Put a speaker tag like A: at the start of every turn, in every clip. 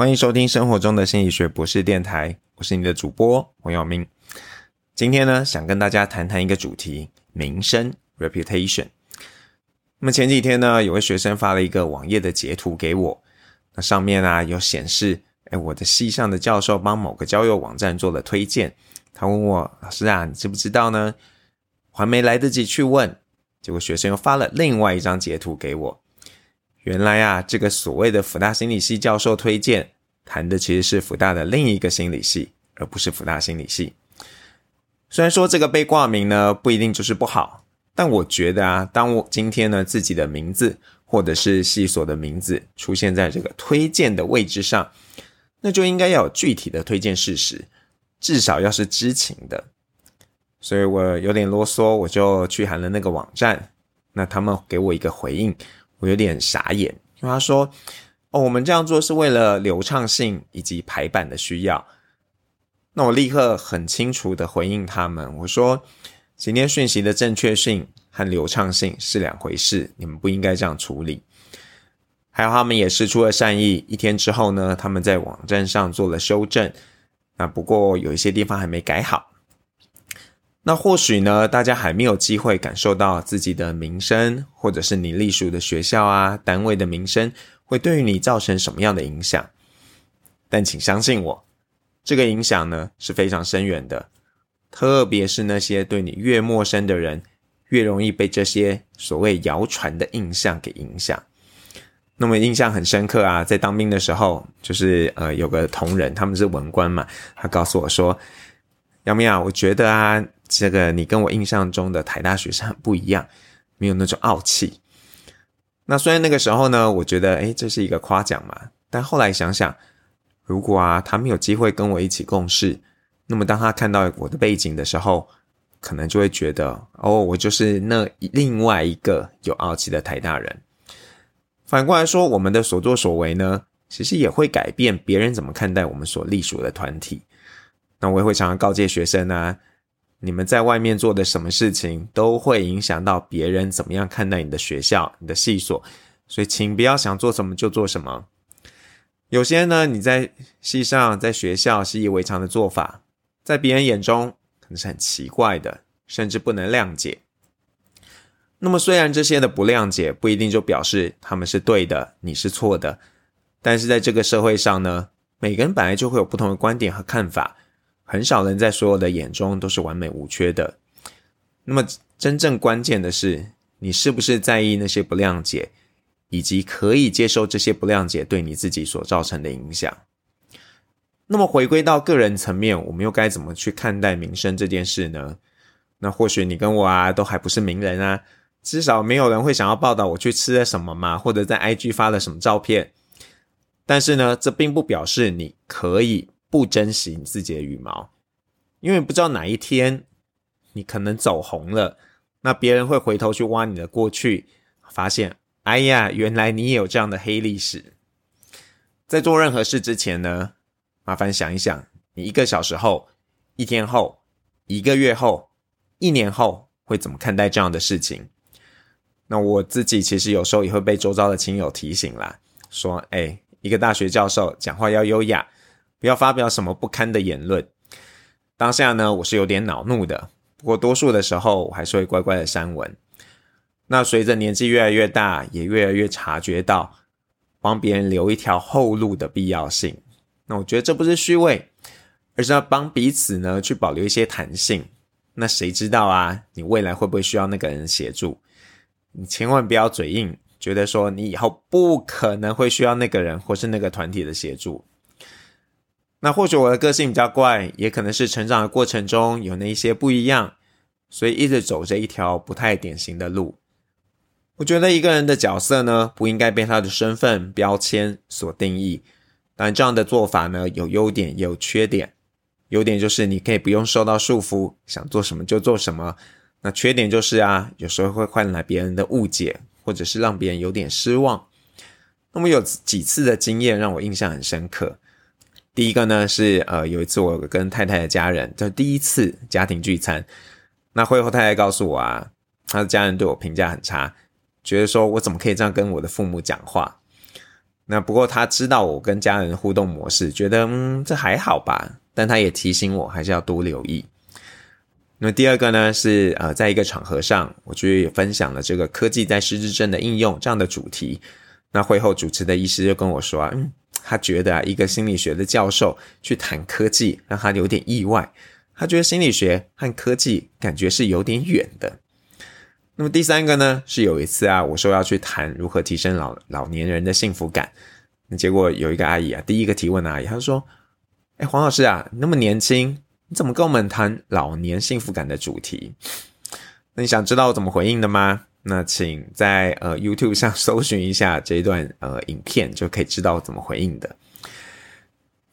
A: 欢迎收听生活中的心理学博士电台，我是你的主播黄耀明。今天呢，想跟大家谈谈一个主题：名声 （reputation）。那么前几天呢，有位学生发了一个网页的截图给我，那上面啊有显示，哎，我的系上的教授帮某个交友网站做了推荐。他问我老师啊，你知不知道呢？还没来得及去问，结果学生又发了另外一张截图给我。原来啊，这个所谓的福大心理系教授推荐谈的其实是福大的另一个心理系，而不是福大心理系。虽然说这个被挂名呢不一定就是不好，但我觉得啊，当我今天呢自己的名字或者是系所的名字出现在这个推荐的位置上，那就应该要有具体的推荐事实，至少要是知情的。所以我有点啰嗦，我就去喊了那个网站，那他们给我一个回应。我有点傻眼，因为他说：“哦，我们这样做是为了流畅性以及排版的需要。”那我立刻很清楚的回应他们，我说：“今天讯息的正确性和流畅性是两回事，你们不应该这样处理。”还有，他们也施出了善意。一天之后呢，他们在网站上做了修正，那不过有一些地方还没改好。那或许呢，大家还没有机会感受到自己的名声，或者是你隶属的学校啊、单位的名声，会对于你造成什么样的影响？但请相信我，这个影响呢是非常深远的。特别是那些对你越陌生的人，越容易被这些所谓谣传的印象给影响。那么印象很深刻啊，在当兵的时候，就是呃有个同仁，他们是文官嘛，他告诉我说：“杨明啊，我觉得啊。”这个你跟我印象中的台大学生很不一样，没有那种傲气。那虽然那个时候呢，我觉得诶这是一个夸奖嘛，但后来想想，如果啊他没有机会跟我一起共事，那么当他看到我的背景的时候，可能就会觉得哦，我就是那另外一个有傲气的台大人。反过来说，我们的所作所为呢，其实也会改变别人怎么看待我们所隶属的团体。那我也会常常告诫学生啊。你们在外面做的什么事情，都会影响到别人怎么样看待你的学校、你的系所，所以请不要想做什么就做什么。有些呢，你在系上、在学校习以为常的做法，在别人眼中可能是很奇怪的，甚至不能谅解。那么，虽然这些的不谅解不一定就表示他们是对的，你是错的，但是在这个社会上呢，每个人本来就会有不同的观点和看法。很少人在所有的眼中都是完美无缺的。那么，真正关键的是，你是不是在意那些不谅解，以及可以接受这些不谅解对你自己所造成的影响？那么，回归到个人层面，我们又该怎么去看待名声这件事呢？那或许你跟我啊，都还不是名人啊，至少没有人会想要报道我去吃了什么嘛，或者在 IG 发了什么照片。但是呢，这并不表示你可以。不珍惜你自己的羽毛，因为不知道哪一天你可能走红了，那别人会回头去挖你的过去，发现，哎呀，原来你也有这样的黑历史。在做任何事之前呢，麻烦想一想，你一个小时后、一天后、一个月后、一年后会怎么看待这样的事情？那我自己其实有时候也会被周遭的亲友提醒啦，说，哎，一个大学教授讲话要优雅。不要发表什么不堪的言论。当下呢，我是有点恼怒的，不过多数的时候，我还是会乖乖的删文。那随着年纪越来越大，也越来越察觉到帮别人留一条后路的必要性。那我觉得这不是虚伪，而是要帮彼此呢去保留一些弹性。那谁知道啊，你未来会不会需要那个人协助？你千万不要嘴硬，觉得说你以后不可能会需要那个人或是那个团体的协助。那或许我的个性比较怪，也可能是成长的过程中有那一些不一样，所以一直走着一条不太典型的路。我觉得一个人的角色呢，不应该被他的身份标签所定义。但这样的做法呢，有优点也有缺点。优点就是你可以不用受到束缚，想做什么就做什么。那缺点就是啊，有时候会换来别人的误解，或者是让别人有点失望。那么有几次的经验让我印象很深刻。第一个呢是呃有一次我跟太太的家人，就第一次家庭聚餐，那会后太太告诉我啊，她的家人对我评价很差，觉得说我怎么可以这样跟我的父母讲话？那不过他知道我跟家人互动模式，觉得嗯这还好吧，但他也提醒我还是要多留意。那第二个呢是呃在一个场合上，我去分享了这个科技在失智症的应用这样的主题。那会后主持的医师就跟我说啊，嗯，他觉得啊一个心理学的教授去谈科技，让他有点意外。他觉得心理学和科技感觉是有点远的。那么第三个呢，是有一次啊，我说要去谈如何提升老老年人的幸福感，那结果有一个阿姨啊，第一个提问的阿姨，她说：“哎，黄老师啊，那么年轻，你怎么跟我们谈老年幸福感的主题？那你想知道我怎么回应的吗？那请在呃 YouTube 上 搜寻一下这一段呃影片，就可以知道怎么回应的。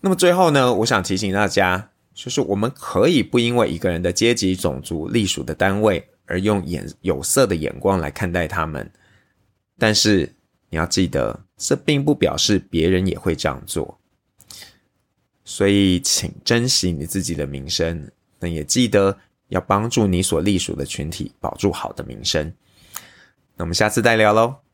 A: 那么最后呢，我想提醒大家。”就是我们可以不因为一个人的阶级、种族、隶属的单位而用眼有色的眼光来看待他们，但是你要记得，这并不表示别人也会这样做。所以，请珍惜你自己的名声，那也记得要帮助你所隶属的群体保住好的名声。那我们下次再聊喽。